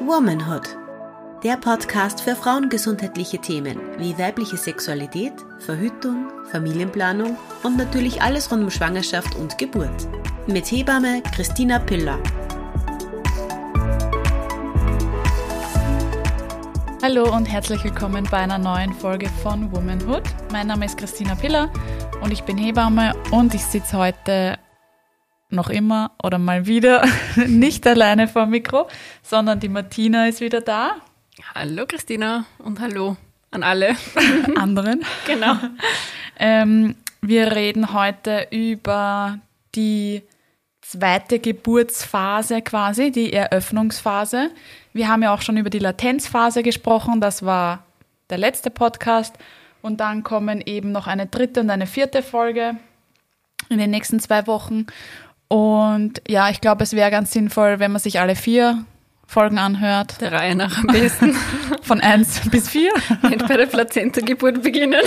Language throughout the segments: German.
Womanhood. Der Podcast für frauengesundheitliche Themen wie weibliche Sexualität, Verhütung, Familienplanung und natürlich alles rund um Schwangerschaft und Geburt. Mit Hebamme Christina Piller. Hallo und herzlich willkommen bei einer neuen Folge von Womanhood. Mein Name ist Christina Piller und ich bin Hebamme und ich sitze heute noch immer oder mal wieder nicht alleine vor Mikro, sondern die Martina ist wieder da. Hallo Christina und hallo an alle anderen. genau. Ähm, wir reden heute über die zweite Geburtsphase quasi, die Eröffnungsphase. Wir haben ja auch schon über die Latenzphase gesprochen, das war der letzte Podcast. Und dann kommen eben noch eine dritte und eine vierte Folge in den nächsten zwei Wochen. Und ja, ich glaube, es wäre ganz sinnvoll, wenn man sich alle vier Folgen anhört. Der Reihe nach am besten. Von eins bis vier. Nicht bei der Plazenta-Geburt beginnen.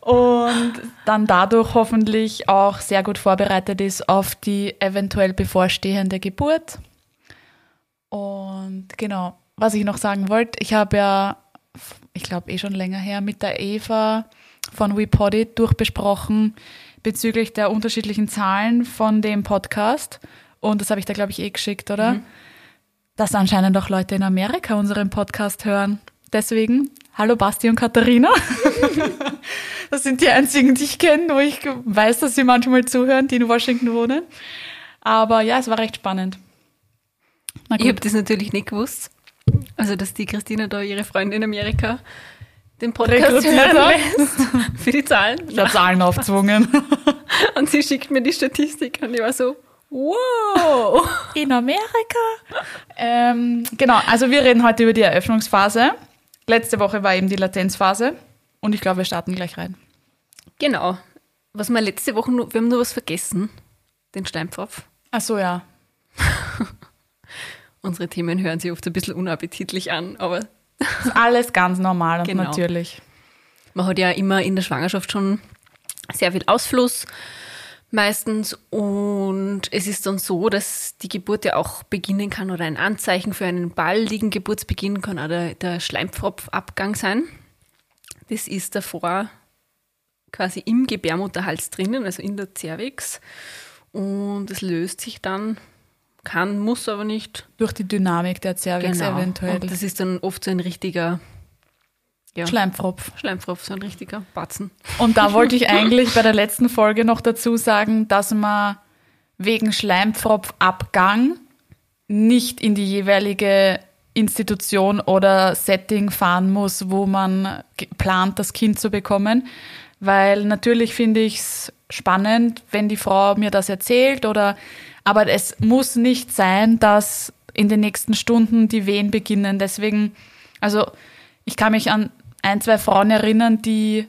Und dann dadurch hoffentlich auch sehr gut vorbereitet ist auf die eventuell bevorstehende Geburt. Und genau, was ich noch sagen wollte, ich habe ja, ich glaube eh schon länger her, mit der Eva von WePodit durchbesprochen, bezüglich der unterschiedlichen Zahlen von dem Podcast. Und das habe ich da, glaube ich, eh geschickt, oder? Mhm. Dass anscheinend auch Leute in Amerika unseren Podcast hören. Deswegen, hallo Basti und Katharina. das sind die einzigen, die ich kenne, wo ich weiß, dass sie manchmal zuhören, die in Washington wohnen. Aber ja, es war recht spannend. Ich habe das natürlich nicht gewusst. Also, dass die Christina da ihre Freunde in Amerika den Podcast hören lässt für die Zahlen. Ich habe Zahlen aufzwungen. und sie schickt mir die Statistik und ich war so, wow. In Amerika? Ähm, genau, also wir reden heute über die Eröffnungsphase. Letzte Woche war eben die Latenzphase und ich glaube, wir starten gleich rein. Genau. Was wir letzte Woche, nur, wir haben nur was vergessen, den Steinpfropf. Ach so, ja. Unsere Themen hören sich oft ein bisschen unappetitlich an, aber das ist alles ganz normal und genau. natürlich. Man hat ja immer in der Schwangerschaft schon sehr viel Ausfluss meistens und es ist dann so, dass die Geburt ja auch beginnen kann oder ein Anzeichen für einen baldigen Geburtsbeginn kann auch der, der Schleimpfropfabgang sein. Das ist davor quasi im Gebärmutterhals drinnen, also in der Cervix und es löst sich dann kann, muss aber nicht. Durch die Dynamik der Cervix genau. eventuell. Und das ist dann oft so ein richtiger ja, Schleimpfropf. Schleimpfropf, so ein richtiger Batzen. Und da wollte ich eigentlich bei der letzten Folge noch dazu sagen, dass man wegen Schleimpfropfabgang nicht in die jeweilige Institution oder Setting fahren muss, wo man plant, das Kind zu bekommen. Weil natürlich finde ich es spannend, wenn die Frau mir das erzählt oder aber es muss nicht sein, dass in den nächsten Stunden die Wehen beginnen. Deswegen, also ich kann mich an ein, zwei Frauen erinnern, die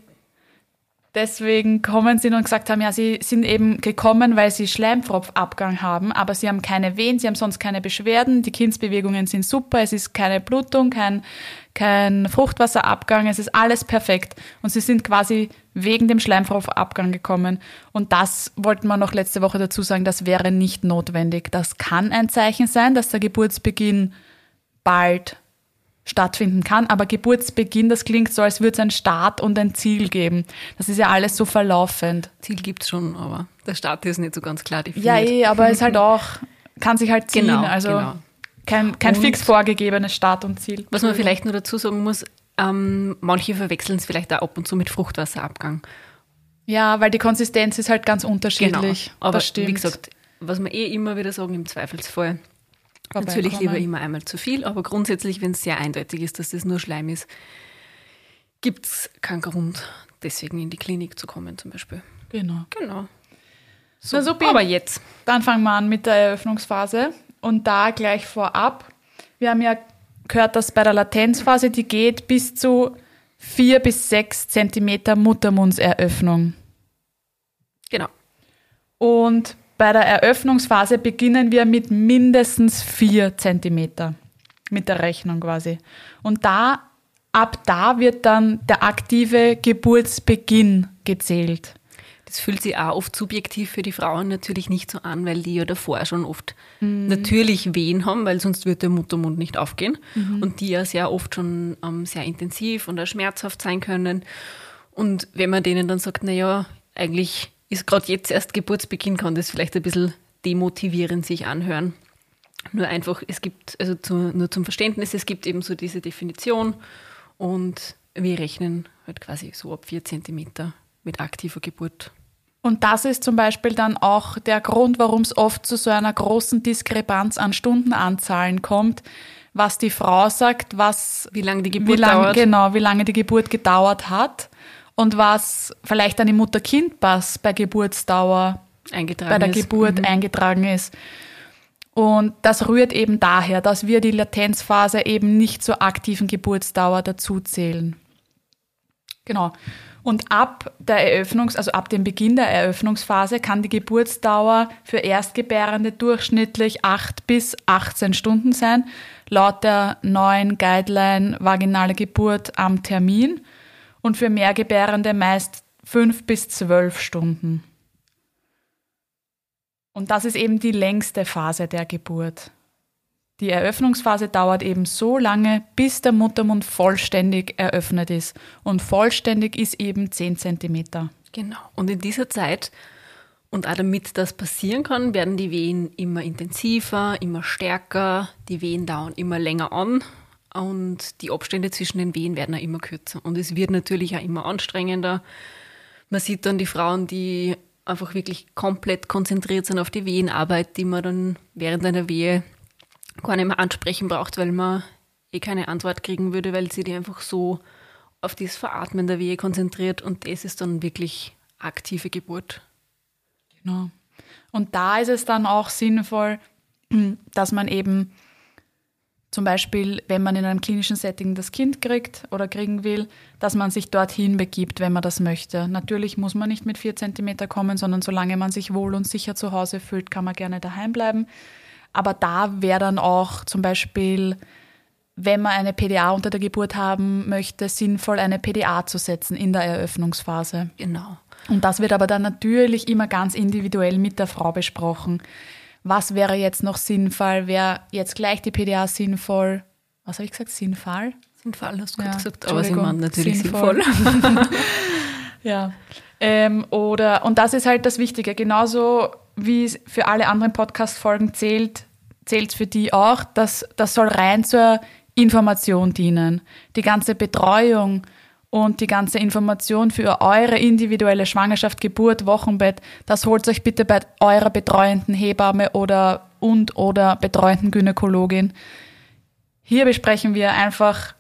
deswegen kommen sind und gesagt haben, ja, sie sind eben gekommen, weil sie Schleimpfropfabgang haben, aber sie haben keine Wehen, sie haben sonst keine Beschwerden, die Kindsbewegungen sind super, es ist keine Blutung, kein, kein Fruchtwasserabgang, es ist alles perfekt. Und sie sind quasi wegen dem Schleimfrauabgang gekommen. Und das wollten wir noch letzte Woche dazu sagen, das wäre nicht notwendig. Das kann ein Zeichen sein, dass der Geburtsbeginn bald stattfinden kann. Aber Geburtsbeginn, das klingt so, als würde es einen Start und ein Ziel geben. Das ist ja alles so verlaufend. Ziel gibt es schon, aber der Start ist nicht so ganz klar definiert. Ja, eh, aber es ist halt auch, kann sich halt ziehen. Genau, also genau. kein, kein fix vorgegebenes Start und Ziel. Was man vielleicht nur dazu sagen muss, ähm, manche verwechseln es vielleicht auch ab und zu mit Fruchtwasserabgang. Ja, weil die Konsistenz ist halt ganz unterschiedlich. Genau. Aber wie gesagt, was wir eh immer wieder sagen, im Zweifelsfall natürlich lieber immer einmal zu viel, aber grundsätzlich, wenn es sehr eindeutig ist, dass das nur Schleim ist, gibt es keinen Grund, deswegen in die Klinik zu kommen zum Beispiel. Genau. Genau. So, Na super. Aber jetzt. Dann fangen wir an mit der Eröffnungsphase. Und da gleich vorab. Wir haben ja gehört, dass bei der Latenzphase, die geht bis zu vier bis sechs Zentimeter Muttermundseröffnung. Genau. Und bei der Eröffnungsphase beginnen wir mit mindestens vier Zentimeter. Mit der Rechnung quasi. Und da, ab da wird dann der aktive Geburtsbeginn gezählt. Das fühlt sich auch oft subjektiv für die Frauen natürlich nicht so an, weil die ja davor schon oft mhm. natürlich Wehen haben, weil sonst wird der Muttermund nicht aufgehen. Mhm. Und die ja sehr oft schon ähm, sehr intensiv und auch schmerzhaft sein können. Und wenn man denen dann sagt, naja, eigentlich ist gerade jetzt erst Geburtsbeginn, kann das vielleicht ein bisschen demotivierend sich anhören. Nur einfach, es gibt, also zu, nur zum Verständnis, es gibt eben so diese Definition und wir rechnen halt quasi so ab vier Zentimeter mit aktiver Geburt. Und das ist zum Beispiel dann auch der Grund, warum es oft zu so einer großen Diskrepanz an Stundenanzahlen kommt, was die Frau sagt, was wie lange die Geburt wie lang, dauert. Genau, wie lange die Geburt gedauert hat und was vielleicht an die Mutter-Kind-Pass bei Geburtsdauer eingetragen bei der ist. Geburt mhm. eingetragen ist. Und das rührt eben daher, dass wir die Latenzphase eben nicht zur aktiven Geburtsdauer dazuzählen. Genau. Und ab der Eröffnungs-, also ab dem Beginn der Eröffnungsphase kann die Geburtsdauer für Erstgebärende durchschnittlich 8 bis 18 Stunden sein, laut der neuen Guideline vaginale Geburt am Termin und für Mehrgebärende meist 5 bis 12 Stunden. Und das ist eben die längste Phase der Geburt. Die Eröffnungsphase dauert eben so lange, bis der Muttermund vollständig eröffnet ist. Und vollständig ist eben 10 cm. Genau. Und in dieser Zeit, und auch damit das passieren kann, werden die Wehen immer intensiver, immer stärker, die Wehen dauern immer länger an und die Abstände zwischen den Wehen werden auch immer kürzer. Und es wird natürlich auch immer anstrengender. Man sieht dann die Frauen, die einfach wirklich komplett konzentriert sind auf die Wehenarbeit, die man dann während einer Wehe gar nicht mehr ansprechen braucht, weil man eh keine Antwort kriegen würde, weil sie die einfach so auf das Veratmen der Wehe konzentriert und das ist dann wirklich aktive Geburt. Genau. Und da ist es dann auch sinnvoll, dass man eben zum Beispiel, wenn man in einem klinischen Setting das Kind kriegt oder kriegen will, dass man sich dorthin begibt, wenn man das möchte. Natürlich muss man nicht mit vier Zentimeter kommen, sondern solange man sich wohl und sicher zu Hause fühlt, kann man gerne daheim bleiben. Aber da wäre dann auch zum Beispiel, wenn man eine PDA unter der Geburt haben möchte, sinnvoll, eine PDA zu setzen in der Eröffnungsphase. Genau. Und das wird aber dann natürlich immer ganz individuell mit der Frau besprochen was wäre jetzt noch sinnvoll, wäre jetzt gleich die PDA sinnvoll, was habe ich gesagt, sinnvoll? Sinnvoll hast du ja, gesagt, aber sie meinen natürlich sinnvoll. sinnvoll. ja. Ähm, oder, und das ist halt das Wichtige, genauso wie es für alle anderen Podcast-Folgen zählt, zählt es für die auch, dass das soll rein zur Information dienen. Die ganze Betreuung, und die ganze Information für eure individuelle Schwangerschaft, Geburt, Wochenbett, das holt euch bitte bei eurer betreuenden Hebamme oder und oder betreuenden Gynäkologin. Hier besprechen wir einfach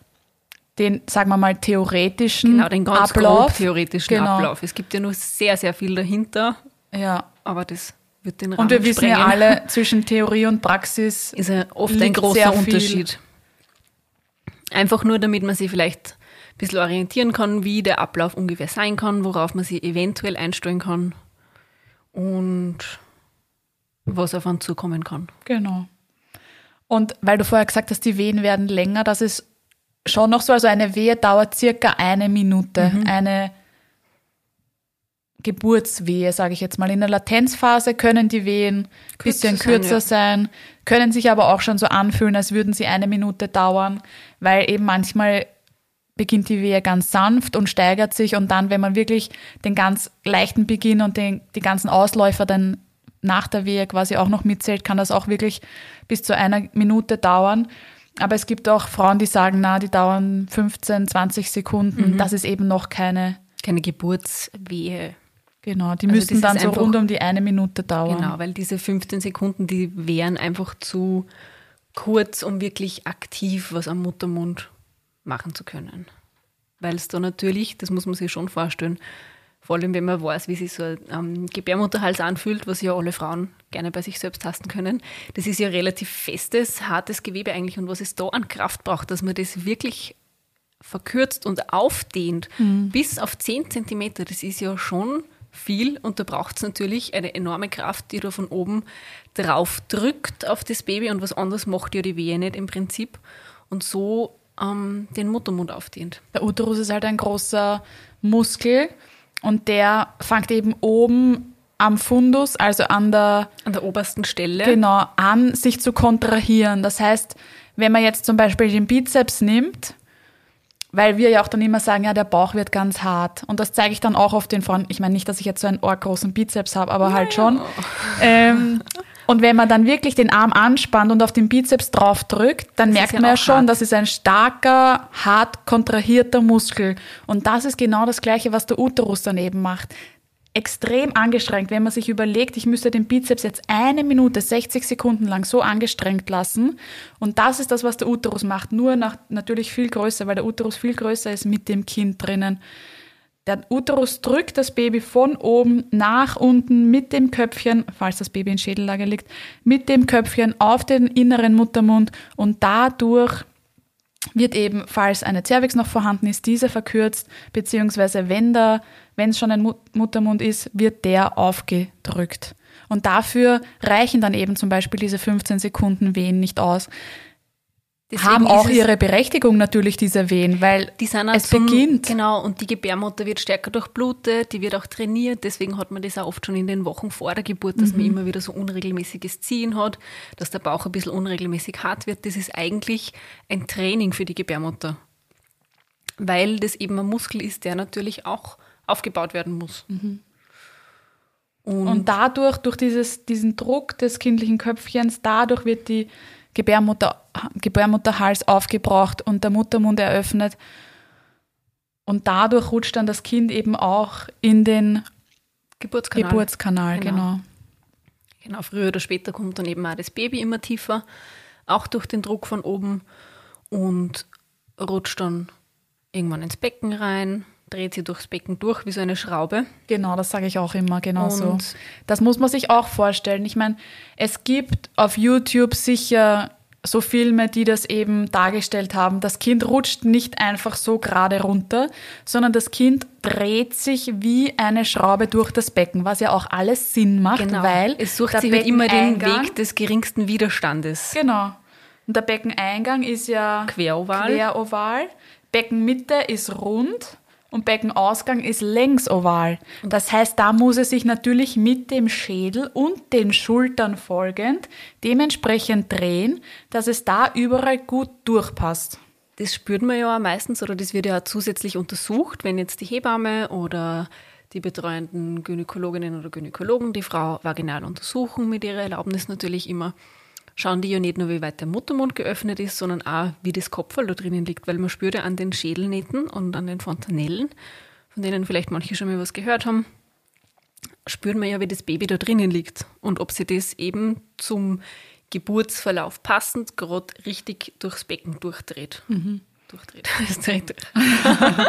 den, sagen wir mal, theoretischen genau, den ganz Ablauf. theoretischen genau. Ablauf. Es gibt ja nur sehr, sehr viel dahinter. Ja. Aber das wird den Rahmen Und wir wissen sprengen. ja alle, zwischen Theorie und Praxis ist ja oft ein großer Unterschied. Einfach nur, damit man sich vielleicht bisschen orientieren kann, wie der Ablauf ungefähr sein kann, worauf man sich eventuell einstellen kann und was auf einen zukommen kann. Genau. Und weil du vorher gesagt hast, die Wehen werden länger, das ist schon noch so. Also eine Wehe dauert circa eine Minute. Mhm. Eine Geburtswehe, sage ich jetzt mal. In der Latenzphase können die Wehen ein bisschen kürzer sein, ja. sein, können sich aber auch schon so anfühlen, als würden sie eine Minute dauern, weil eben manchmal beginnt die Wehe ganz sanft und steigert sich und dann, wenn man wirklich den ganz leichten Beginn und den, die ganzen Ausläufer dann nach der Wehe quasi auch noch mitzählt, kann das auch wirklich bis zu einer Minute dauern. Aber es gibt auch Frauen, die sagen, na, die dauern 15, 20 Sekunden. Mhm. Das ist eben noch keine keine Geburtswehe. Genau, die also müssten dann so rund um die eine Minute dauern. Genau, weil diese 15 Sekunden, die wären einfach zu kurz, um wirklich aktiv was am Muttermund machen zu können. Weil es da natürlich, das muss man sich schon vorstellen, vor allem wenn man weiß, wie sich so ein ähm, Gebärmutterhals anfühlt, was ja alle Frauen gerne bei sich selbst tasten können. Das ist ja relativ festes, hartes Gewebe eigentlich und was es da an Kraft braucht, dass man das wirklich verkürzt und aufdehnt mhm. bis auf 10 Zentimeter, das ist ja schon viel und da braucht es natürlich eine enorme Kraft, die da von oben drauf drückt auf das Baby und was anderes macht ja die Wehe nicht im Prinzip. Und so ähm, den Muttermund aufdehnt. Der Uterus ist halt ein großer Muskel und der fängt eben oben am Fundus, also an der, An der obersten Stelle. genau, an, sich zu kontrahieren. Das heißt, wenn man jetzt zum Beispiel den Bizeps nimmt, weil wir ja auch dann immer sagen, ja, der Bauch wird ganz hart. Und das zeige ich dann auch auf den Frauen. Ich meine nicht, dass ich jetzt so einen großen Bizeps habe, aber halt schon. Ähm, und wenn man dann wirklich den Arm anspannt und auf den Bizeps drauf drückt, dann Das merkt ja man ja schon, hart. das ist ein starker, hart kontrahierter Muskel. Und das ist genau das Gleiche, was der Uterus daneben macht. Extrem angestrengt, wenn man sich überlegt, ich müsste den Bizeps jetzt eine Minute, 60 Sekunden lang so angestrengt lassen. Und das ist das, was der Uterus macht. Nur nach, natürlich viel größer, weil der Uterus viel größer ist mit dem Kind drinnen. Der Uterus drückt das Baby von oben nach unten mit dem Köpfchen, falls das Baby in Schädellage liegt, mit dem Köpfchen auf den inneren Muttermund und dadurch wird eben, falls eine Cervix noch vorhanden ist, diese verkürzt, beziehungsweise wenn da, wenn es schon ein Mut- Muttermund ist, wird der aufgedrückt. Und dafür reichen dann eben zum Beispiel diese 15 Sekunden Wehen nicht aus. Deswegen Haben auch ihre Berechtigung natürlich, diese Wehen, weil Die sind es zum, beginnt. Genau, und die Gebärmutter wird stärker durchblutet, die wird auch trainiert. Deswegen hat man das auch oft schon in den Wochen vor der Geburt, dass man Mhm. immer wieder so unregelmäßiges Ziehen hat, dass der Bauch ein bisschen unregelmäßig hart wird. Das ist eigentlich ein Training für die Gebärmutter. Weil das eben ein Muskel ist, der natürlich auch aufgebaut werden muss. Mhm. Und, Und dadurch, durch dieses, diesen Druck des kindlichen Köpfchens, dadurch wird die Gebärmutter, Gebärmutterhals aufgebraucht und der Muttermund eröffnet. Und dadurch rutscht dann das Kind eben auch in den Geburtskanal. Geburtskanal, Genau. genau. Genau, früher oder später kommt dann eben auch das Baby immer tiefer, auch durch den Druck von oben und rutscht dann irgendwann ins Becken rein, dreht sie durchs Becken durch wie so eine Schraube. Genau, das sage ich auch immer, genau so. Das muss man sich auch vorstellen. Ich meine, es gibt auf YouTube sicher so Filme, die das eben dargestellt haben. Das Kind rutscht nicht einfach so gerade runter, sondern das Kind dreht sich wie eine Schraube durch das Becken, was ja auch alles Sinn macht, weil Genau. es sucht sich halt immer den Weg des geringsten Widerstandes. Genau. Und der Beckeneingang ist ja Queroval. Queroval. Beckenmitte ist rund und Beckenausgang ist längsoval. Das heißt, da muss es sich natürlich mit dem Schädel und den Schultern folgend dementsprechend drehen, dass es da überall gut durchpasst. Das spürt man ja auch meistens oder das wird ja auch zusätzlich untersucht, wenn jetzt die Hebamme oder die betreuenden Gynäkologinnen oder Gynäkologen die Frau vaginal untersuchen, mit ihrer Erlaubnis natürlich immer, schauen die ja nicht nur, wie weit der Muttermund geöffnet ist, sondern auch, wie das Kopfball da drinnen liegt, weil man spürt ja an den Schädelnähten und an den Fontanellen, von denen vielleicht manche schon mal was gehört haben, spürt man ja, wie das Baby da drinnen liegt und ob sie das eben zum Geburtsverlauf passend gerade richtig durchs Becken durchdreht. Durchdreht. Es dreht durch.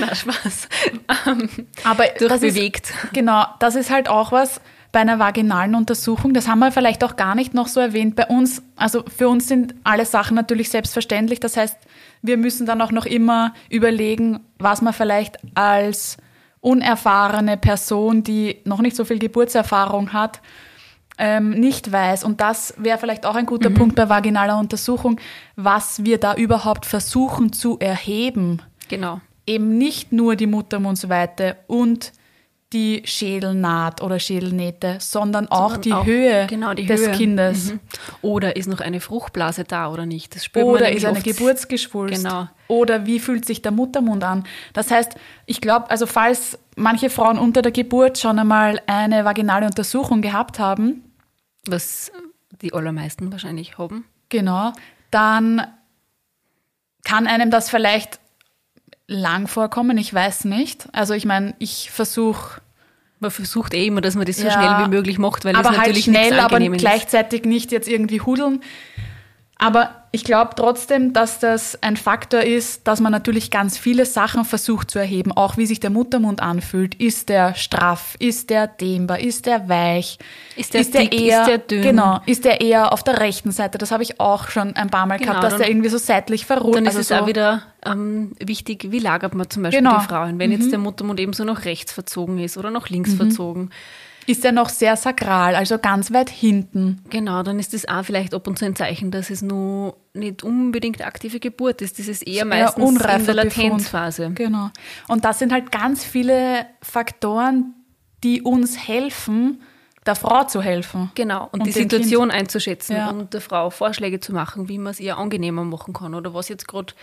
Na, Spaß. Ähm, Aber das ist, durchbewegt. Genau, das ist halt auch was bei einer vaginalen Untersuchung. Das haben wir vielleicht auch gar nicht noch so erwähnt. Bei uns, also für uns sind alle Sachen natürlich selbstverständlich. Das heißt, wir müssen dann auch noch immer überlegen, was man vielleicht als unerfahrene Person, die noch nicht so viel Geburtserfahrung hat, ähm, nicht weiß. Und das wäre vielleicht auch ein guter Punkt bei vaginaler Untersuchung, was wir da überhaupt versuchen zu erheben Genau. eben nicht nur die Muttermundsweite und die Schädelnaht oder Schädelnähte, sondern auch Sondern die auch- Höhe genau, die des Höhe. Kindes. Mhm. Oder ist noch eine Fruchtblase da oder nicht? Das spürt Oder ist eine. Geburtsgeschwulst? Genau. Oder wie fühlt sich der Muttermund an? Das heißt, ich glaube, also falls manche Frauen unter der Geburt schon einmal eine vaginale Untersuchung gehabt haben, Was die allermeisten wahrscheinlich haben. Genau, dann kann einem das vielleicht lang vorkommen, ich weiß nicht. Also ich meine, ich versuche, Man versucht eh immer, dass man das so Ja, schnell wie möglich macht, weil aber das halt natürlich schnell, nichts aber gleichzeitig nicht jetzt irgendwie hudeln. Aber ich glaube trotzdem, dass das ein Faktor ist, dass man natürlich ganz viele Sachen versucht zu erheben, auch wie sich der Muttermund anfühlt. Ist der straff? Ist der dehnbar? Ist der weich? Ist der dick? eher, Ist der dünn? Genau, ist der eher auf der rechten Seite? Das habe ich auch schon ein paar Mal Genau, gehabt, dass der irgendwie so seitlich verruht. Dann ist also es so, auch wieder ähm, wichtig, wie lagert man zum Beispiel Genau. die Frauen. Wenn jetzt der Muttermund eben so nach rechts verzogen ist oder nach links Mhm. verzogen. Ist ja noch sehr sakral, also ganz weit hinten. Genau, dann ist das auch vielleicht ab und zu ein Zeichen, dass es nur nicht unbedingt aktive Geburt ist. Das ist eher meistens in der Latenzphase. Genau. Und das sind halt ganz viele Faktoren, die uns helfen, der Frau zu helfen. Genau, und, und die Situation kind. einzuschätzen ja. und der Frau Vorschläge zu machen, wie man es ihr angenehmer machen kann oder was jetzt gerade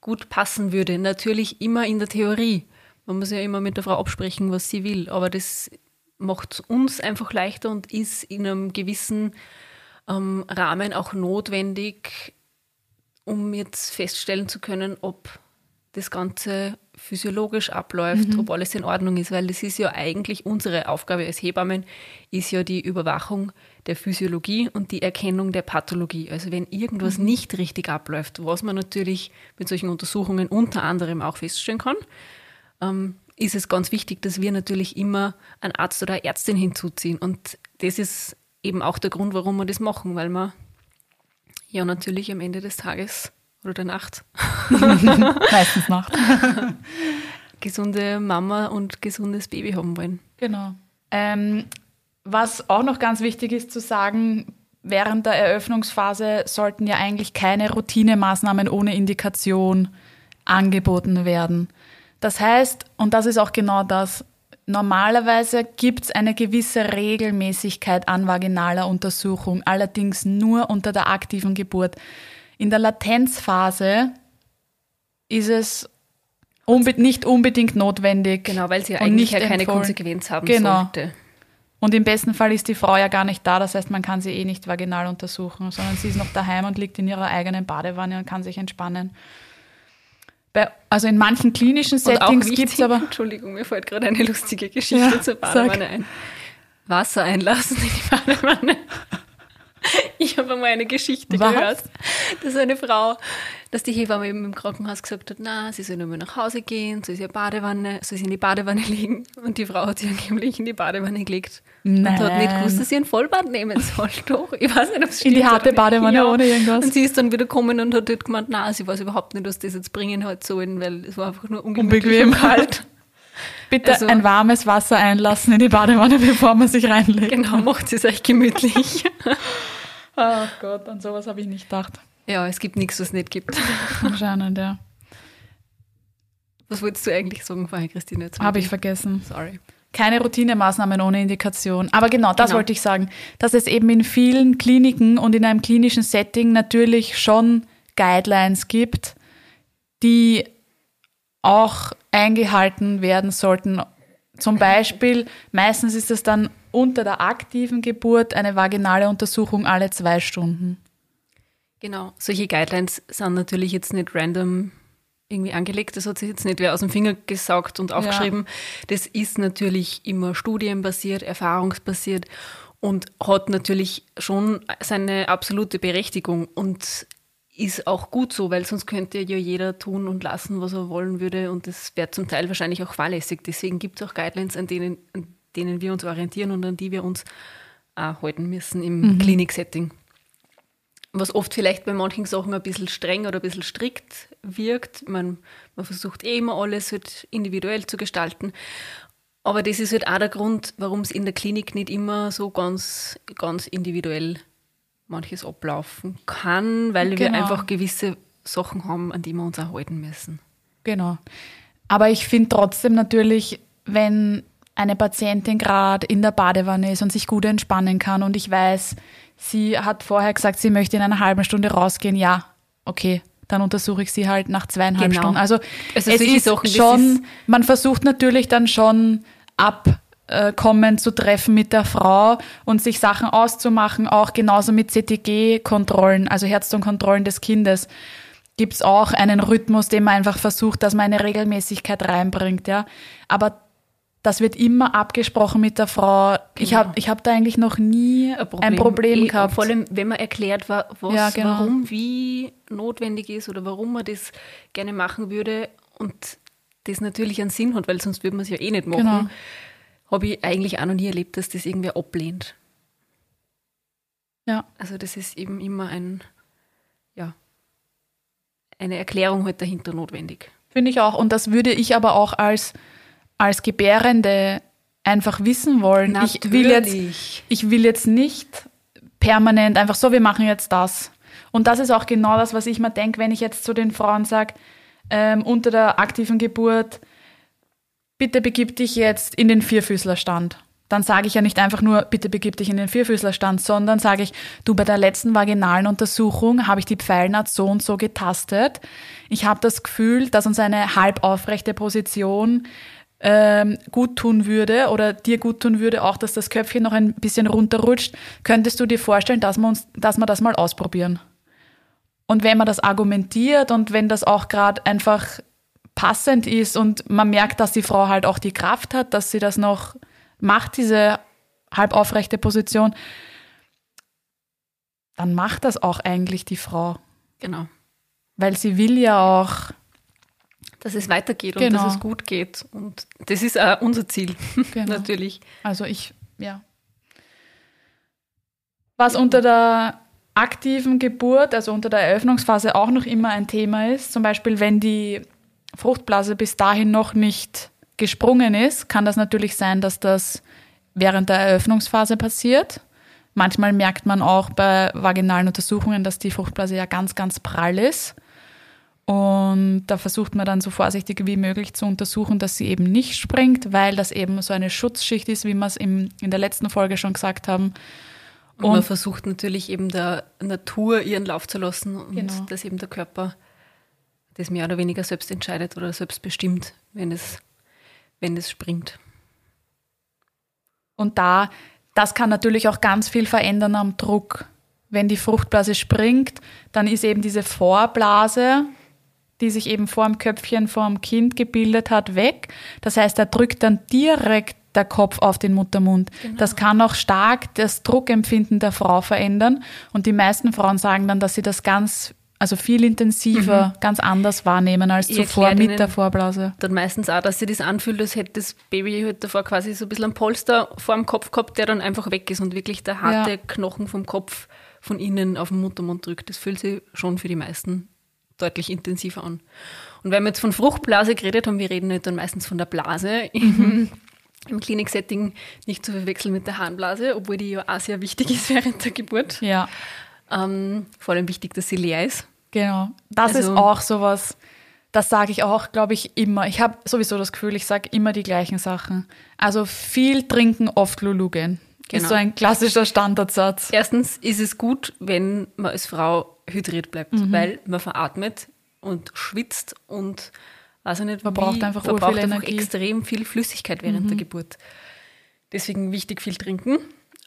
gut passen würde. Natürlich immer in der Theorie. Man muss ja immer mit der Frau absprechen, was sie will, aber das macht uns einfach leichter und ist in einem gewissen ähm, Rahmen auch notwendig, um jetzt feststellen zu können, ob das Ganze physiologisch abläuft, mhm. ob alles in Ordnung ist, weil das ist ja eigentlich unsere Aufgabe als Hebammen, ist ja die Überwachung der Physiologie und die Erkennung der Pathologie. Also wenn irgendwas mhm. nicht richtig abläuft, was man natürlich mit solchen Untersuchungen unter anderem auch feststellen kann, ähm, ist es ganz wichtig, dass wir natürlich immer einen Arzt oder eine Ärztin hinzuziehen. Und das ist eben auch der Grund, warum wir das machen, weil wir ja natürlich am Ende des Tages oder der Nacht. Meistens Nacht. gesunde Mama und gesundes Baby haben wollen. Genau. Ähm, was auch noch ganz wichtig ist zu sagen, während der Eröffnungsphase sollten ja eigentlich keine Routinemaßnahmen ohne Indikation angeboten werden. Das heißt, und das ist auch genau das, normalerweise gibt es eine gewisse Regelmäßigkeit an vaginaler Untersuchung, allerdings nur unter der aktiven Geburt. In der Latenzphase ist es unbe nicht unbedingt notwendig. Genau, weil sie ja eigentlich ja keine empfohlen. Konsequenz haben genau. sollte. Und im besten Fall ist die Frau ja gar nicht da, das heißt, man kann sie eh nicht vaginal untersuchen, sondern sie ist noch daheim und liegt in ihrer eigenen Badewanne und kann sich entspannen. Bei, also in manchen klinischen Settings gibt es aber. Entschuldigung, mir fällt gerade eine lustige Geschichte ja, zur Badewanne ein. Wasser einlassen in die Badewanne. Ich habe einmal eine Geschichte Was? gehört, dass eine Frau, dass die Hebamme eben im Krankenhaus gesagt hat, na, sie soll nur mehr nach Hause gehen, soll sie, Badewanne, soll sie in die Badewanne liegen. Und die Frau hat sie angeblich in die Badewanne gelegt. Nein. Und hat nicht gewusst, dass sie ein Vollbad nehmen soll. Doch, ich weiß nicht, ob es In die harte Badewanne ja. ohne irgendwas. Und sie ist dann wieder gekommen und hat halt gemeint, na, sie weiß überhaupt nicht, was das jetzt bringen hat sollen, weil es war einfach nur Unbequem. kalt. Bitte also, ein warmes Wasser einlassen in die Badewanne, bevor man sich reinlegt. Genau, macht es euch gemütlich. Ach Gott, an sowas habe ich nicht gedacht. Ja, es gibt nichts, was es nicht gibt. Anscheinend, ja. Was wolltest du eigentlich sagen vorher, Christine? Habe ich vergessen. Sorry. Keine Routinemaßnahmen ohne Indikation. Aber genau, das genau. wollte ich sagen, dass es eben in vielen Kliniken und in einem klinischen Setting natürlich schon Guidelines gibt, die auch eingehalten werden sollten. Zum Beispiel, meistens ist es dann unter der aktiven Geburt eine vaginale Untersuchung alle zwei Stunden. Genau, solche Guidelines sind natürlich jetzt nicht random irgendwie angelegt. Das hat sich jetzt nicht wer aus dem Finger gesaugt und aufgeschrieben. Ja. Das ist natürlich immer studienbasiert, erfahrungsbasiert und hat natürlich schon seine absolute Berechtigung und ist auch gut so, weil sonst könnte ja jeder tun und lassen, was er wollen würde und das wäre zum Teil wahrscheinlich auch fahrlässig. Deswegen gibt es auch Guidelines, an denen, an denen wir uns orientieren und an die wir uns auch halten müssen im mhm. Kliniksetting. Was oft vielleicht bei manchen Sachen ein bisschen streng oder ein bisschen strikt wirkt. Man, man versucht eh immer alles halt individuell zu gestalten. Aber das ist halt auch der Grund, warum es in der Klinik nicht immer so ganz, ganz individuell manches ablaufen kann, weil genau. wir einfach gewisse Sachen haben, an die wir uns auch halten müssen. Genau. Aber ich finde trotzdem natürlich, wenn eine Patientin gerade in der Badewanne ist und sich gut entspannen kann und ich weiß, sie hat vorher gesagt, sie möchte in einer halben Stunde rausgehen, ja, okay, dann untersuche ich sie halt nach zweieinhalb genau. Stunden. Also, also es ist Sachen, schon, ist man versucht natürlich dann schon Abkommen zu treffen mit der Frau und sich Sachen auszumachen, auch genauso mit CTG-Kontrollen, also Herztonkontrollen des Kindes gibt es auch einen Rhythmus, den man einfach versucht, dass man eine Regelmäßigkeit reinbringt, ja. Aber das wird immer abgesprochen mit der Frau. Genau. Ich habe ich hab da eigentlich noch nie ein Problem, ein Problem eh, gehabt. Vor allem, wenn man erklärt, was, ja, genau. warum wie notwendig ist oder warum man das gerne machen würde und das natürlich einen Sinn hat, weil sonst würde man es ja eh nicht machen, genau. habe ich eigentlich auch noch nie erlebt, dass das irgendwer ablehnt. Ja. Also das ist eben immer ein, ja, eine Erklärung halt dahinter notwendig. Finde ich auch. Und das würde ich aber auch als als Gebärende einfach wissen wollen. Ich will, jetzt, ich will jetzt nicht permanent einfach so, wir machen jetzt das. Und das ist auch genau das, was ich mir denke, wenn ich jetzt zu den Frauen sage, ähm, unter der aktiven Geburt, bitte begib dich jetzt in den Vierfüßlerstand. Dann sage ich ja nicht einfach nur, bitte begib dich in den Vierfüßlerstand, sondern sage ich, du, bei der letzten vaginalen Untersuchung habe ich die Pfeilnaht so und so getastet. Ich habe das Gefühl, dass uns eine halb aufrechte Position ähm, gut tun würde oder dir gut tun würde, auch dass das Köpfchen noch ein bisschen runterrutscht. Könntest du dir vorstellen, dass wir, uns, dass wir das mal ausprobieren? Und wenn man das argumentiert und wenn das auch gerade einfach passend ist und man merkt, dass die Frau halt auch die Kraft hat, dass sie das noch macht, diese halb aufrechte Position, dann macht das auch eigentlich die Frau. Genau. Weil sie will ja auch, Dass es weitergeht und Genau. dass es gut geht. Und das ist auch unser Ziel, Genau. natürlich. also ich, ja. Was unter der aktiven Geburt, also unter der Eröffnungsphase auch noch immer ein Thema ist, zum Beispiel wenn die Fruchtblase bis dahin noch nicht gesprungen ist, kann das natürlich sein, dass das während der Eröffnungsphase passiert. Manchmal merkt man auch bei vaginalen Untersuchungen, dass die Fruchtblase ja ganz, ganz prall ist. Und da versucht man dann so vorsichtig wie möglich zu untersuchen, dass sie eben nicht springt, weil das eben so eine Schutzschicht ist, wie wir es im, in der letzten Folge schon gesagt haben. Und, man Und- versucht natürlich eben der Natur ihren Lauf zu lassen und Genau. dass eben der Körper das mehr oder weniger selbst entscheidet oder selbst bestimmt, wenn es, wenn es springt. Und da, das kann natürlich auch ganz viel verändern am Druck. Wenn die Fruchtblase springt, dann ist eben diese Vorblase, die sich eben vor dem Köpfchen vom Kind gebildet hat, weg. Das heißt, da drückt dann direkt der Kopf auf den Muttermund. Das kann auch stark das Druckempfinden der Frau verändern. Und die meisten Frauen sagen dann, dass sie das ganz, also viel intensiver, ganz anders wahrnehmen als Ich zuvor mit der Vorblase. Dann meistens auch, dass sich das anfühlt, als hätte das Baby halt davor quasi so ein bisschen ein Polster vor dem Kopf gehabt, der dann einfach weg ist und wirklich der harte Ja. Knochen vom Kopf von innen auf den Muttermund drückt. Das fühlt sich schon für die meisten deutlich intensiver an. Und wenn wir jetzt von Fruchtblase geredet haben, wir reden nicht dann meistens von der Blase im, im Kliniksetting nicht zu verwechseln mit der Harnblase, obwohl die ja auch sehr wichtig ist während der Geburt. Ja. Ähm, vor allem wichtig, dass sie leer ist. Genau. Das Also- ist auch sowas, das sage ich auch, glaube ich, immer. Ich habe sowieso das Gefühl, ich sage immer die gleichen Sachen. Also viel trinken, oft Lulu gehen. Ist Genau. so ein klassischer Standardsatz. Erstens ist es gut, wenn man als Frau hydriert bleibt, Mhm. weil man veratmet und schwitzt und weiß ich nicht, Verbraucht wie, einfach verbraucht urviel einfach. Mhm. extrem viel Flüssigkeit während der Geburt. Deswegen wichtig viel trinken.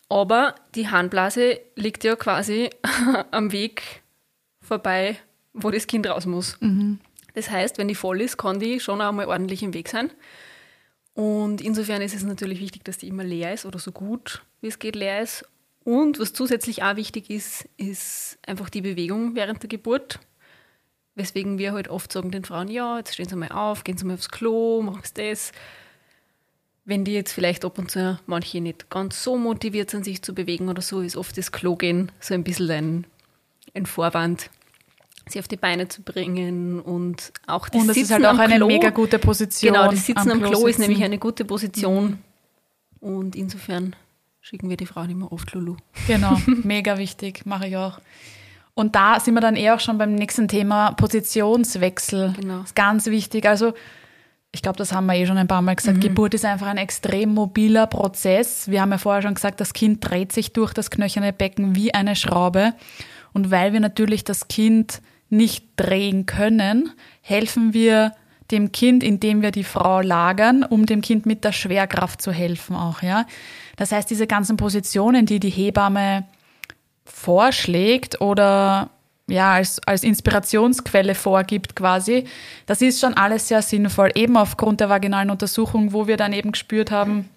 Aber die Harnblase liegt ja quasi am Weg vorbei, wo das Kind raus muss. Mhm. Das heißt, wenn die voll ist, kann die schon einmal ordentlich im Weg sein. Und insofern ist es natürlich wichtig, dass die immer leer ist oder so gut wie es geht leer ist. Und was zusätzlich auch wichtig ist, ist einfach die Bewegung während der Geburt. Weswegen wir halt oft sagen den Frauen, ja, jetzt stehen Sie mal auf, gehen Sie mal aufs Klo, machen Sie das. Wenn die jetzt vielleicht ab und zu manche nicht ganz so motiviert sind, sich zu bewegen oder so, ist oft das Klo gehen so ein bisschen ein, ein Vorwand, sie auf die Beine zu bringen und auch das Und es Sitzen ist halt auch am eine Klo. mega gute Position. Genau, das Sitzen am, Klo, ist sitzen. Mhm. nämlich eine gute Position. Und insofern schicken wir die Frauen immer oft Lulu. Genau, mega wichtig, mache ich auch. Und da sind wir dann eher auch schon beim nächsten Thema, Positionswechsel. Genau. Ist ganz wichtig. Also, ich glaube, das haben wir eh schon ein paar Mal gesagt. Geburt ist einfach ein extrem mobiler Prozess. Wir haben ja vorher schon gesagt, das Kind dreht sich durch das knöcherne Becken wie eine Schraube. Und weil wir natürlich das Kind nicht drehen können, helfen wir dem Kind, indem wir die Frau lagern, um dem Kind mit der Schwerkraft zu helfen auch, ja. Das heißt, diese ganzen Positionen, die die Hebamme vorschlägt oder ja, als, als Inspirationsquelle vorgibt quasi, das ist schon alles sehr sinnvoll, eben aufgrund der vaginalen Untersuchung, wo wir dann eben gespürt haben,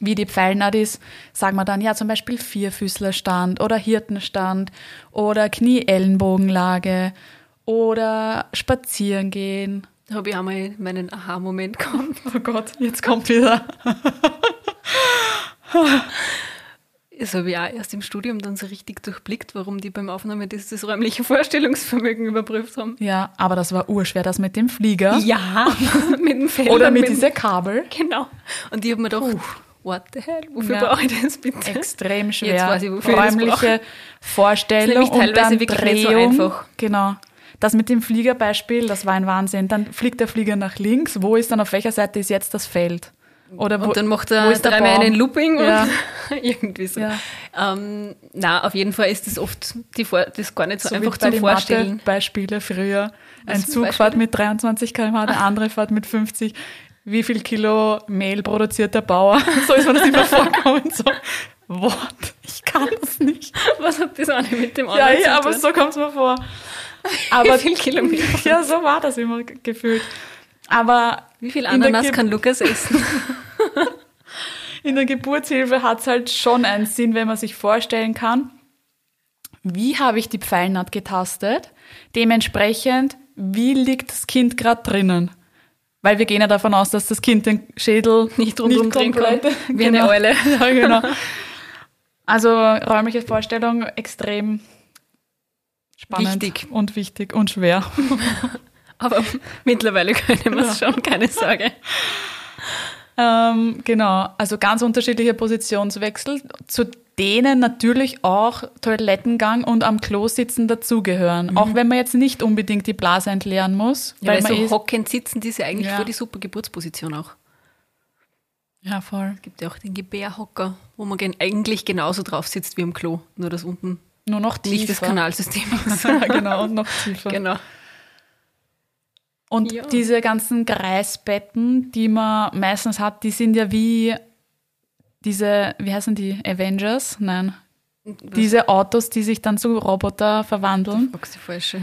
wie die Pfeilnaht ist, sagen wir dann ja zum Beispiel Vierfüßlerstand oder Hirtenstand oder Knie-Ellenbogenlage oder spazieren gehen. Da habe ich einmal meinen Aha-Moment gehabt. Oh Gott, jetzt kommt wieder. Das habe ich auch erst im Studium dann so richtig durchblickt, warum die beim Aufnahme das, das räumliche Vorstellungsvermögen überprüft haben. Ja, aber das war urschwer, das mit dem Flieger. Ja, mit dem Feld. Oder mit dem- dieser Kabel. Genau. Und ich habe mir gedacht, what the hell, wofür Ja. brauche ich das bitte? Extrem schwer. Jetzt weiß ich, wofür ich das Räumliche Vorstellung Ist nämlich und teilweise dann wirklich nicht so Drehung. einfach. Genau. Das mit dem Fliegerbeispiel, das war ein Wahnsinn. Dann fliegt der Flieger nach links. Wo ist dann, auf welcher Seite ist jetzt das Feld? Oder wo, Und dann macht er dreimal einen Looping Ja. und irgendwie so. Ja. Ähm, na, auf jeden Fall ist das oft die Vor das gar nicht so, So einfach wie bei zum Vorstellen. Beispiele früher. Was Ein Zug Beispiele? fährt mit 23 km/h, der andere fährt mit 50. Wie viel Kilo Mehl produziert der Bauer? So ist mir das immer vorkommen. So, what? Ich kann das nicht. Was hat das eine mit dem Ja, anderen ja zu aber so kommt es mir vor. Aber Wie viel Kilometer? Ja, so war das immer ge- gefühlt. Aber Wie viel Ananas kann Lukas essen? in der Geburtshilfe hat es halt schon einen Sinn, wenn man sich vorstellen kann, wie habe ich die Pfeilnaht getastet? Dementsprechend, wie liegt das Kind gerade drinnen? Weil wir gehen ja davon aus, dass das Kind den Schädel Nicht rundum drehen kann, wie eine Genau. Eule. Ja, genau. Also räumliche Vorstellung extrem spannend Wichtig. und wichtig und schwer. Aber mittlerweile können wir es schon, keine Sorge. Ähm, genau, also ganz unterschiedliche Positionswechsel, zu denen natürlich auch Toilettengang und am Klo sitzen dazugehören. Auch wenn man jetzt nicht unbedingt die Blase entleeren muss. Mhm. Ja, weil man so hockend sitzen, die ist ja eigentlich Ja. voll die super Geburtsposition auch. ja, voll. gibt ja auch den Gebärhocker, wo man gen eigentlich genauso drauf sitzt wie am Klo, nur dass unten Nur noch tiefer. nicht das Kanalsystem ist. ja, genau, und noch tiefer. genau. Und Ja. diese ganzen Kreisbetten, die man meistens hat, die sind ja wie diese, wie heißen die, Avengers? Nein. Diese Autos, die sich dann zu Roboter verwandeln. Die falsche.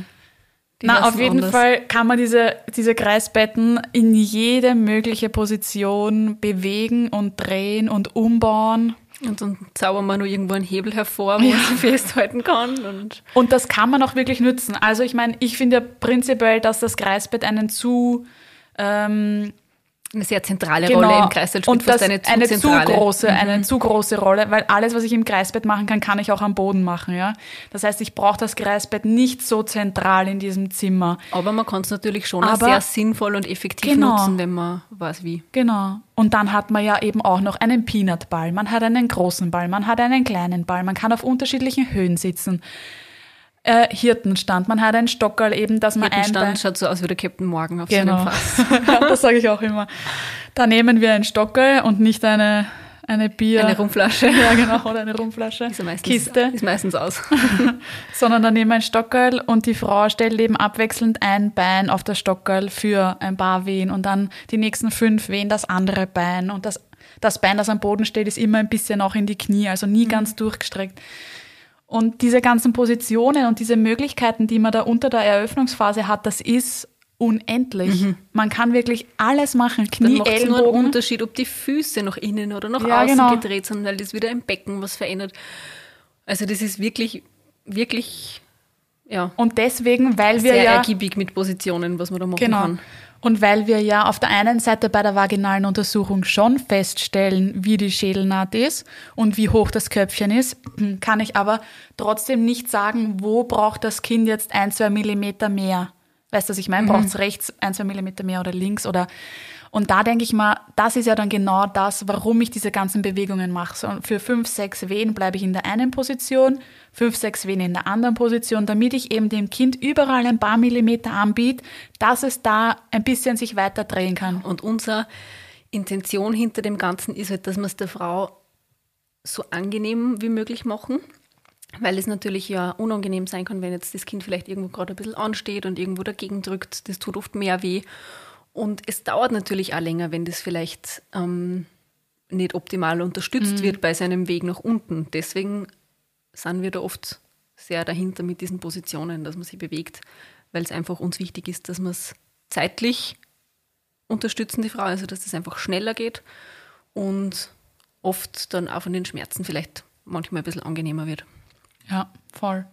Die Na, auf jeden anders. Fall kann man diese, diese Kreisbetten in jede mögliche Position bewegen und drehen und umbauen. Und dann zaubern wir nur irgendwo einen Hebel hervor, wo man sie festhalten kann. Und Und das kann man auch wirklich nützen. Also ich meine, ich finde ja prinzipiell, dass das Kreisbett einen zu ähm, eine sehr zentrale Rolle im Kreißsaal spielt, und das eine zu eine zu zentrale. Mhm. große, eine zu große Rolle, weil alles, was ich im Kreisbett machen kann, kann ich auch am Boden machen, ja. Das heißt, ich brauche das Kreisbett nicht so zentral in diesem Zimmer. Aber man kann es natürlich schon Aber- sehr sinnvoll und effektiv Genau. nutzen, wenn man weiß wie. Genau. Und dann hat man ja eben auch noch einen Peanutball. Man hat einen großen Ball, man hat einen kleinen Ball, man kann auf unterschiedlichen Höhen sitzen. Äh, Hirtenstand, man hat einen Stockerl eben, dass man ein Bein Stand schaut so aus wie der Captain Morgan auf Genau. seinem Fass. ja, das sage ich auch immer. Da nehmen wir einen Stockerl und nicht eine, eine Bier. Eine Rumflasche. Ja, genau, oder eine Rumflasche. Ist meistens, Kiste. Ist meistens aus. Sondern dann nehmen wir ein Stockerl und die Frau stellt eben abwechselnd ein Bein auf das Stockerl für ein paar Wehen und dann die nächsten fünf Wehen das andere Bein. Und das, das Bein, das am Boden steht, ist immer ein bisschen auch in die Knie, also nie ganz durchgestreckt. Und diese ganzen Positionen und diese Möglichkeiten, die man da unter der Eröffnungsphase hat, das ist unendlich. Man kann wirklich alles machen. Dann Knie, macht es nur einen. Unterschied, ob die Füße nach innen oder nach Ja, außen genau. gedreht sind, weil das wieder im Becken was verändert. Also das ist wirklich, wirklich ja, Und deswegen, weil wir sehr ja ergiebig mit Positionen, was man da machen Genau. kann. Und weil wir ja auf der einen Seite bei der vaginalen Untersuchung schon feststellen, wie die Schädelnaht ist und wie hoch das Köpfchen ist, kann ich aber trotzdem nicht sagen, wo braucht das Kind jetzt ein, zwei Millimeter mehr. Weißt du, was ich meine? Braucht es rechts ein, zwei Millimeter mehr oder links oder und da denke ich mal, das ist ja dann genau das, warum ich diese ganzen Bewegungen mache. So, für fünf, sechs Wehen bleibe ich in der einen Position, fünf, sechs Wehen in der anderen Position, damit ich eben dem Kind überall ein paar Millimeter anbiete, dass es da ein bisschen sich weiter drehen kann. Und unsere Intention hinter dem Ganzen ist halt, dass wir es der Frau so angenehm wie möglich machen, weil es natürlich ja unangenehm sein kann, wenn jetzt das Kind vielleicht irgendwo gerade ein bisschen ansteht und irgendwo dagegen drückt. Das tut oft mehr weh. Und es dauert natürlich auch länger, wenn das vielleicht ähm, nicht optimal unterstützt wird bei seinem Weg nach unten. Deswegen sind wir da oft sehr dahinter mit diesen Positionen, dass man sich bewegt, weil es einfach uns wichtig ist, dass man es zeitlich unterstützen, die Frau, also dass das einfach schneller geht und oft dann auch von den Schmerzen vielleicht manchmal ein bisschen angenehmer wird. Ja, voll.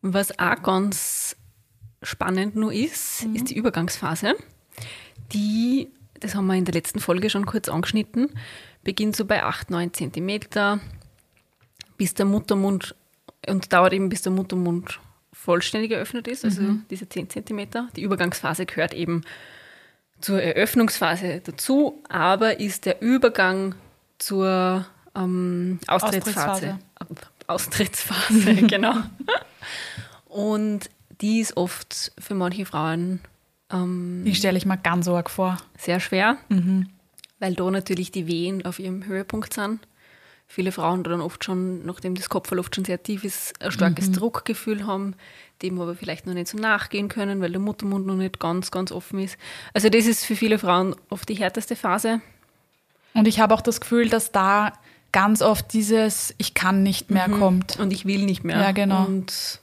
Was auch ganz spannend nur ist, ist die Übergangsphase. Die, das haben wir in der letzten Folge schon kurz angeschnitten, beginnt so bei 8, 9 Zentimeter, bis der Muttermund und dauert eben bis der Muttermund vollständig geöffnet ist, also mhm. diese 10 Zentimeter. Die Übergangsphase gehört eben zur Eröffnungsphase dazu, aber ist der Übergang zur ähm, Austrittsphase. Austrittsphase, Austrittsphase genau. Und die ist oft für manche Frauen. Ähm, die stelle ich mir ganz arg vor. Sehr schwer, mhm. weil da natürlich die Wehen auf ihrem Höhepunkt sind viele Frauen dann oft schon, nachdem das Kopfball oft schon sehr tief ist, ein starkes mhm. Druckgefühl haben, dem aber vielleicht noch nicht so nachgehen können, weil der Muttermund noch nicht ganz, ganz offen ist. Also das ist für viele Frauen oft die härteste Phase. Und ich habe auch das Gefühl, dass da ganz oft dieses Ich kann nicht mehr mhm. kommt. Und ich will nicht mehr. Ja, genau. Und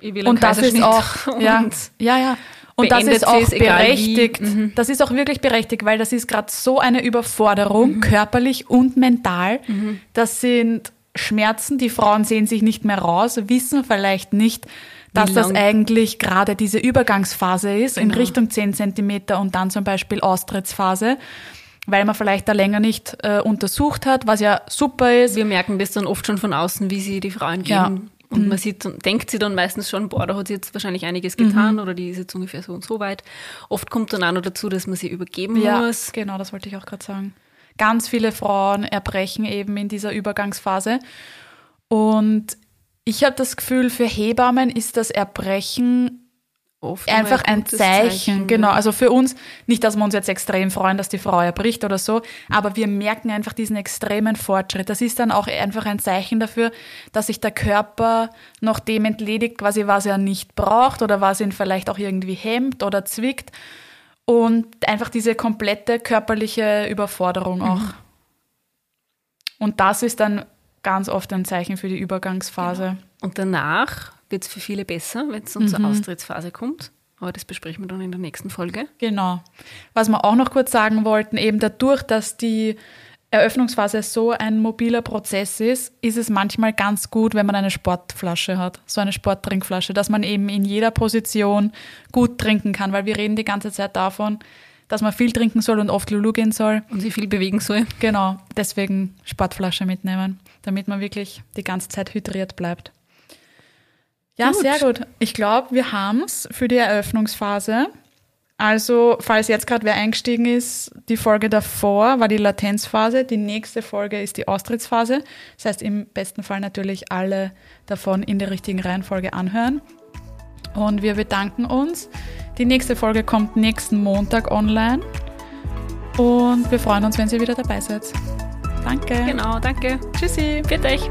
ich will und das ist auch, ja, ja, ja. Und das ist auch berechtigt. Mhm. Das ist auch wirklich berechtigt, weil das ist gerade so eine Überforderung, mhm. körperlich und mental. Mhm. Das sind Schmerzen, die Frauen sehen sich nicht mehr raus, wissen vielleicht nicht, dass das eigentlich gerade diese Übergangsphase ist genau. in Richtung 10 Zentimeter und dann zum Beispiel Austrittsphase weil man vielleicht da länger nicht äh, untersucht hat, was ja super ist. Wir merken das dann oft schon von außen, wie sie die Frauen gehen. Ja. Und mhm. man sieht, denkt sie dann meistens schon, boah, da hat sie jetzt wahrscheinlich einiges getan mhm. oder die ist jetzt ungefähr so und so weit. Oft kommt dann auch noch dazu, dass man sie übergeben ja, muss. Genau, das wollte ich auch gerade sagen. Ganz viele Frauen erbrechen eben in dieser Übergangsphase. Und ich habe das Gefühl, für Hebammen ist das Erbrechen oft einfach ein Zeichen, Zeichen, genau. Also für uns, nicht, dass wir uns jetzt extrem freuen, dass die Frau erbricht oder so, aber wir merken einfach diesen extremen Fortschritt. Das ist dann auch einfach ein Zeichen dafür, dass sich der Körper noch dem entledigt, quasi was er nicht braucht oder was ihn vielleicht auch irgendwie hemmt oder zwickt und einfach diese komplette körperliche Überforderung auch. Mhm. Und das ist dann ganz oft ein Zeichen für die Übergangsphase. Genau. Und danach wird es für viele besser, wenn es dann mhm. zur Austrittsphase kommt. Aber das besprechen wir dann in der nächsten Folge. Genau. Was wir auch noch kurz sagen wollten, eben dadurch, dass die Eröffnungsphase so ein mobiler Prozess ist, ist es manchmal ganz gut, wenn man eine Sportflasche hat, so eine Sporttrinkflasche, dass man eben in jeder Position gut trinken kann, weil wir reden die ganze Zeit davon, dass man viel trinken soll und oft Lulu gehen soll. Und sich viel bewegen soll. Genau, deswegen Sportflasche mitnehmen, damit man wirklich die ganze Zeit hydriert bleibt. Ja, gut. sehr gut. Ich glaube, wir haben es für die Eröffnungsphase. Also, falls jetzt gerade wer eingestiegen ist, die Folge davor war die Latenzphase, die nächste Folge ist die Austrittsphase. Das heißt, im besten Fall natürlich alle davon in der richtigen Reihenfolge anhören. Und wir bedanken uns. Die nächste Folge kommt nächsten Montag online. Und wir freuen uns, wenn ihr wieder dabei seid. Danke. Genau, danke. Tschüssi. Für euch.